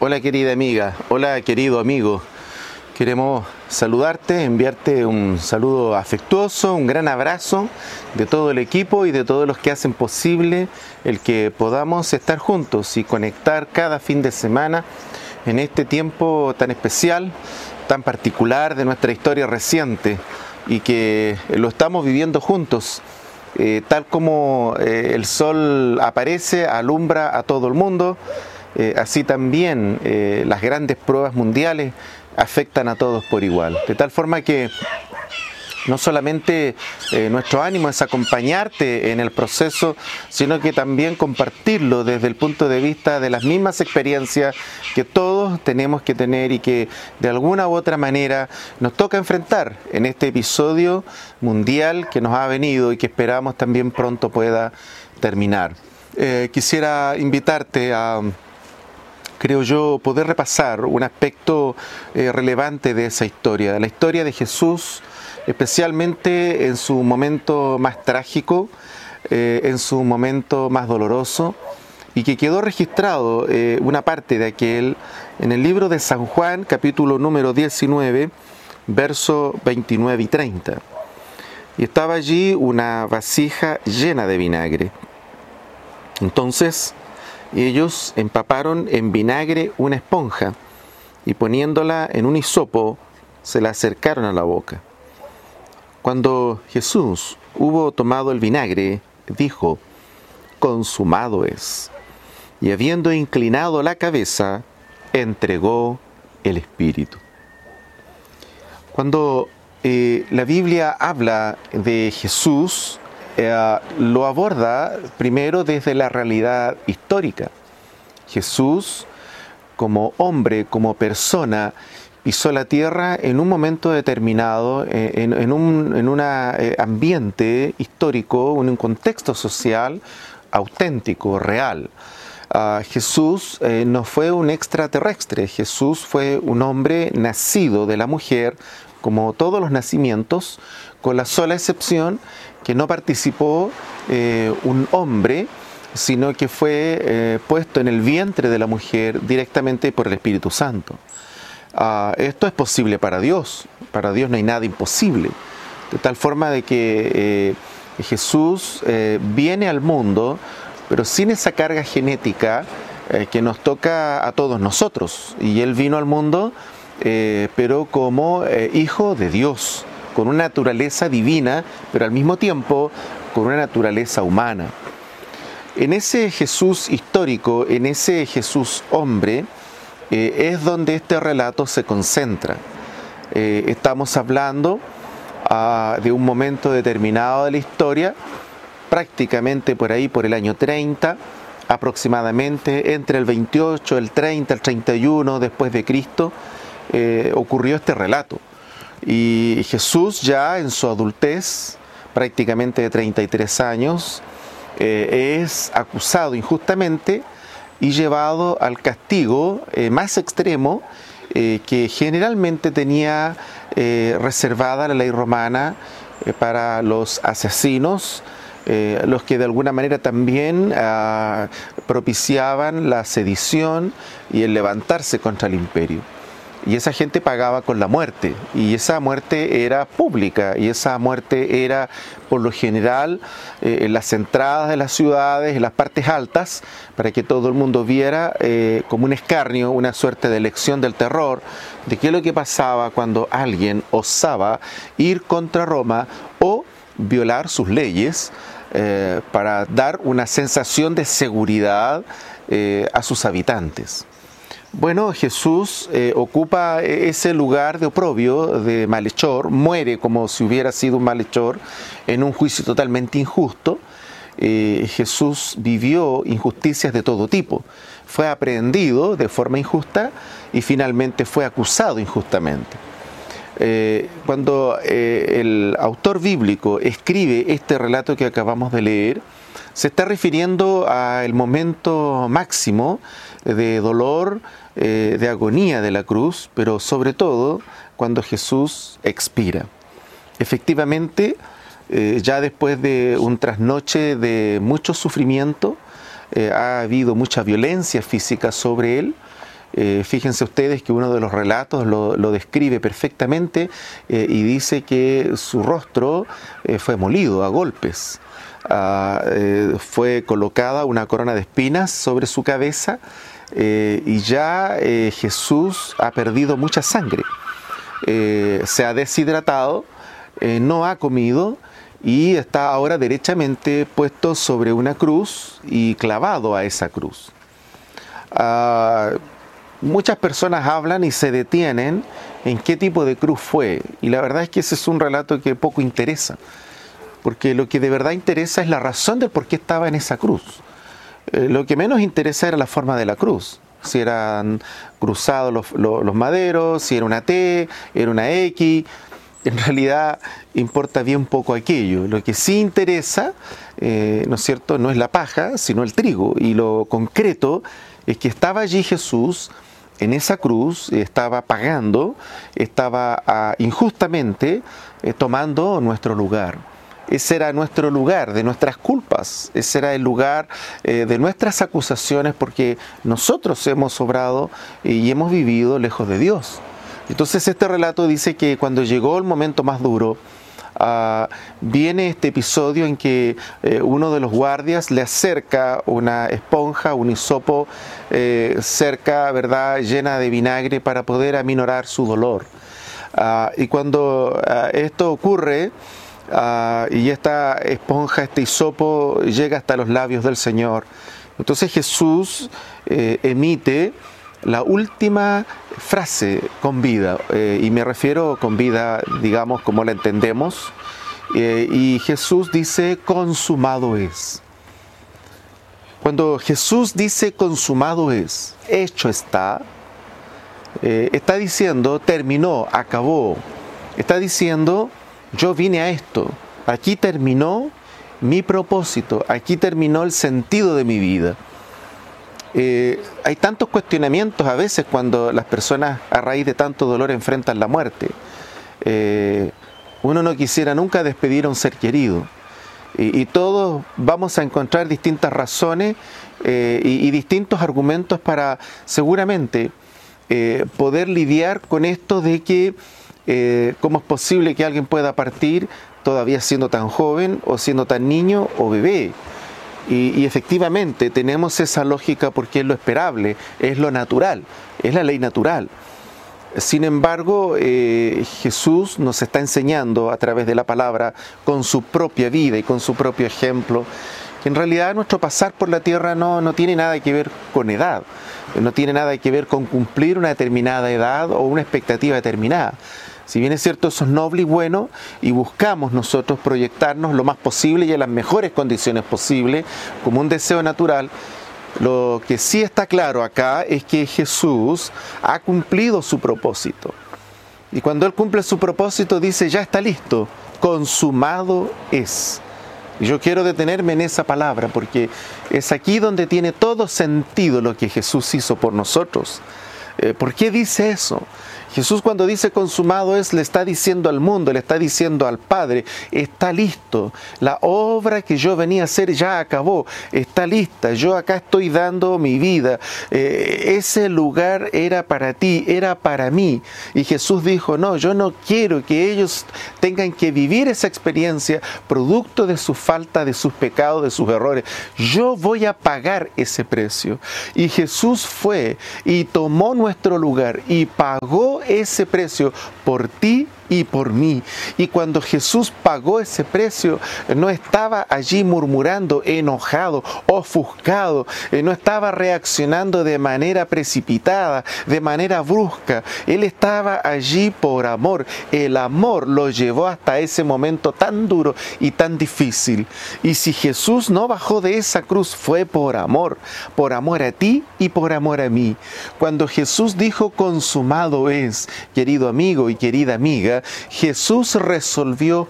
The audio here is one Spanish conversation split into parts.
Hola querida amiga, hola querido amigo. Queremos saludarte, enviarte un saludo afectuoso, un gran abrazo de todo el equipo y de todos los que hacen posible el que podamos estar juntos y conectar cada fin de semana en este tiempo tan especial, tan particular de nuestra historia reciente y que lo estamos viviendo juntos. Eh, tal como eh, el sol aparece, alumbra a todo el mundo, eh, así también eh, las grandes pruebas mundiales afectan a todos por igual. De tal forma que no solamente eh, nuestro ánimo es acompañarte en el proceso, sino que también compartirlo desde el punto de vista de las mismas experiencias que todos tenemos que tener y que de alguna u otra manera nos toca enfrentar en este episodio mundial que nos ha venido y que esperamos también pronto pueda terminar. quisiera invitarte a creo yo, poder repasar un aspecto eh, relevante de esa historia, la historia de Jesús, especialmente en su momento más trágico, eh, en su momento más doloroso, y que quedó registrado eh, una parte de aquel en el libro de San Juan, capítulo número 19, verso 29 y 30. Y estaba allí una vasija llena de vinagre. Entonces, ellos empaparon en vinagre una esponja y poniéndola en un hisopo se la acercaron a la boca. Cuando Jesús hubo tomado el vinagre, dijo, consumado es. Y habiendo inclinado la cabeza, entregó el Espíritu. Cuando eh, la Biblia habla de Jesús, eh, lo aborda primero desde la realidad histórica. Jesús, como hombre, como persona, pisó la tierra en un momento determinado, eh, en, un eh, ambiente histórico, en un contexto social auténtico, real. Ah, Jesús no fue un extraterrestre, Jesús fue un hombre nacido de la mujer, como todos los nacimientos, con la sola excepción que no participó eh, un hombre, sino que fue eh, puesto en el vientre de la mujer directamente por el Espíritu Santo. Ah, esto es posible para Dios, para Dios no hay nada imposible, de tal forma de que eh, Jesús viene al mundo, pero sin esa carga genética que nos toca a todos nosotros, y Él vino al mundo, pero como hijo de Dios con una naturaleza divina, pero al mismo tiempo con una naturaleza humana. En ese Jesús histórico, en ese Jesús hombre, eh, es donde este relato se concentra. Eh, estamos hablando ah, de un momento determinado de la historia, prácticamente por ahí, por el año 30, aproximadamente entre el 28, el 30, el 31 después de Cristo, eh, ocurrió este relato. Y Jesús ya en su adultez, prácticamente de 33 años, eh, es acusado injustamente y llevado al castigo eh, más extremo eh, que generalmente tenía reservada la ley romana para los asesinos, los que de alguna manera también ah, propiciaban la sedición y el levantarse contra el imperio y esa gente pagaba con la muerte y esa muerte era pública y esa muerte era por lo general eh, en las entradas de las ciudades, en las partes altas, para que todo el mundo viera eh, como un escarnio, una suerte de lección del terror, de qué es lo que pasaba cuando alguien osaba ir contra Roma o violar sus leyes eh, para dar una sensación de seguridad a sus habitantes. Bueno, Jesús eh, ocupa ese lugar de oprobio, de malhechor, muere como si hubiera sido un malhechor en un juicio totalmente injusto. Eh, Jesús vivió injusticias de todo tipo. Fue aprehendido de forma injusta y finalmente fue acusado injustamente. Eh, cuando el autor bíblico escribe este relato que acabamos de leer, se está refiriendo al momento máximo de dolor, eh, de agonía de la cruz, pero sobre todo cuando Jesús expira. Efectivamente, eh, ya después de un trasnoche de mucho sufrimiento, eh, ha habido mucha violencia física sobre él, fíjense ustedes que uno de los relatos lo, describe perfectamente y dice que su rostro fue molido a golpes. Ah, fue colocada una corona de espinas sobre su cabeza y ya Jesús ha perdido mucha sangre. se ha deshidratado, no ha comido y está ahora derechamente puesto sobre una cruz y clavado a esa cruz. Ah, muchas personas hablan y se detienen en qué tipo de cruz fue. Y la verdad es que ese es un relato que poco interesa. Porque lo que de verdad interesa es la razón de por qué estaba en esa cruz. Eh, lo que menos interesa era la forma de la cruz. Si eran cruzados los, maderos, si era una T, era una X. En realidad importa bien poco aquello. Lo que sí interesa, eh, ¿no es cierto?, no es la paja, sino el trigo. Y lo concreto es que estaba allí Jesús en esa cruz estaba pagando, estaba ah, injustamente eh, tomando nuestro lugar. Ese era nuestro lugar de nuestras culpas, ese era el lugar eh, de nuestras acusaciones porque nosotros hemos obrado y hemos vivido lejos de Dios. Entonces este relato dice que cuando llegó el momento más duro, Ah, viene este episodio en que eh, uno de los guardias le acerca una esponja, un hisopo eh, cerca, ¿verdad?, llena de vinagre para poder aminorar su dolor. Ah, y cuando ah, esto ocurre, y esta esponja, este hisopo llega hasta los labios del Señor, entonces Jesús eh, emite la última frase con vida, eh, y me refiero con vida, digamos, como la entendemos, eh, y Jesús dice, consumado es. Cuando Jesús dice consumado es, hecho está, está diciendo, terminó, acabó, está diciendo, yo vine a esto, aquí terminó mi propósito, aquí terminó el sentido de mi vida. Eh, hay tantos cuestionamientos a veces cuando las personas a raíz de tanto dolor enfrentan la muerte. Eh, uno no quisiera nunca despedir a un ser querido. Y, todos vamos a encontrar distintas razones eh, y, distintos argumentos para seguramente poder lidiar con esto de que cómo es posible que alguien pueda partir todavía siendo tan joven o siendo tan niño o bebé. Y, efectivamente tenemos esa lógica porque es lo esperable, es lo natural, es la ley natural. Sin embargo, eh, Jesús nos está enseñando a través de la palabra, con su propia vida y con su propio ejemplo, que en realidad nuestro pasar por la tierra no, no tiene nada que ver con edad, no tiene nada que ver con cumplir una determinada edad o una expectativa determinada si bien es cierto, eso es noble y bueno, y buscamos nosotros proyectarnos lo más posible y en las mejores condiciones posibles, como un deseo natural, lo que sí está claro acá es que Jesús ha cumplido su propósito. Y cuando Él cumple su propósito dice, ya está listo, consumado es. Y yo quiero detenerme en esa palabra porque es aquí donde tiene todo sentido lo que Jesús hizo por nosotros. Eh, ¿Por qué dice eso? Jesús cuando dice consumado es, le está diciendo al mundo, le está diciendo al Padre, está listo, la obra que yo venía a hacer ya acabó, está lista, yo acá estoy dando mi vida, eh, ese lugar era para ti, era para mí. Y Jesús dijo, no, yo no quiero que ellos tengan que vivir esa experiencia producto de su falta, de sus pecados, de sus errores. Yo voy a pagar ese precio. Y Jesús fue y tomó nuestro lugar y pagó ese precio por ti y por mí. Y cuando Jesús pagó ese precio, no estaba allí murmurando, enojado, ofuscado, eh, no estaba reaccionando de manera precipitada, de manera brusca. Él estaba allí por amor. El amor lo llevó hasta ese momento tan duro y tan difícil. Y si Jesús no bajó de esa cruz fue por amor, por amor a ti y por amor a mí. Cuando Jesús dijo consumado es, querido amigo y querida amiga, Jesús resolvió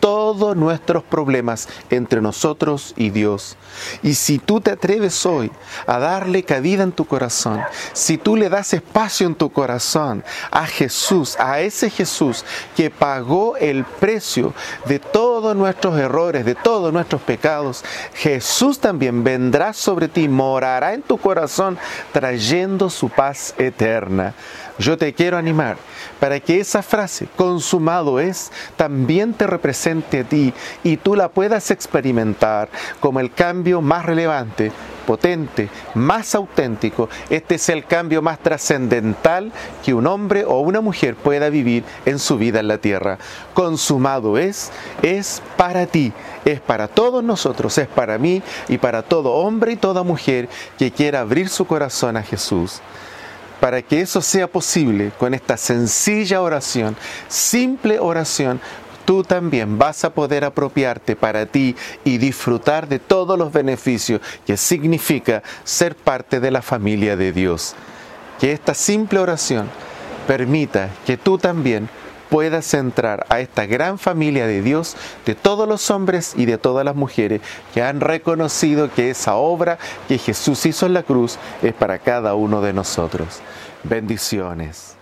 todos nuestros problemas entre nosotros y Dios. Y si tú te atreves hoy a darle cabida en tu corazón, si tú le das espacio en tu corazón a Jesús, a ese Jesús que pagó el precio de todo todos nuestros errores, de todos nuestros pecados, Jesús también vendrá sobre ti, morará en tu corazón, trayendo su paz eterna. Yo te quiero animar para que esa frase, consumado es, también te represente a ti y tú la puedas experimentar como el cambio más relevante potente, más auténtico. Este es el cambio más trascendental que un hombre o una mujer pueda vivir en su vida en la tierra. Consumado es, es para ti, es para todos nosotros, es para mí y para todo hombre y toda mujer que quiera abrir su corazón a Jesús. Para que eso sea posible con esta sencilla oración, simple oración, tú también vas a poder apropiarte para ti y disfrutar de todos los beneficios que significa ser parte de la familia de Dios. Que esta simple oración permita que tú también puedas entrar a esta gran familia de Dios, de todos los hombres y de todas las mujeres que han reconocido que esa obra que Jesús hizo en la cruz es para cada uno de nosotros. Bendiciones.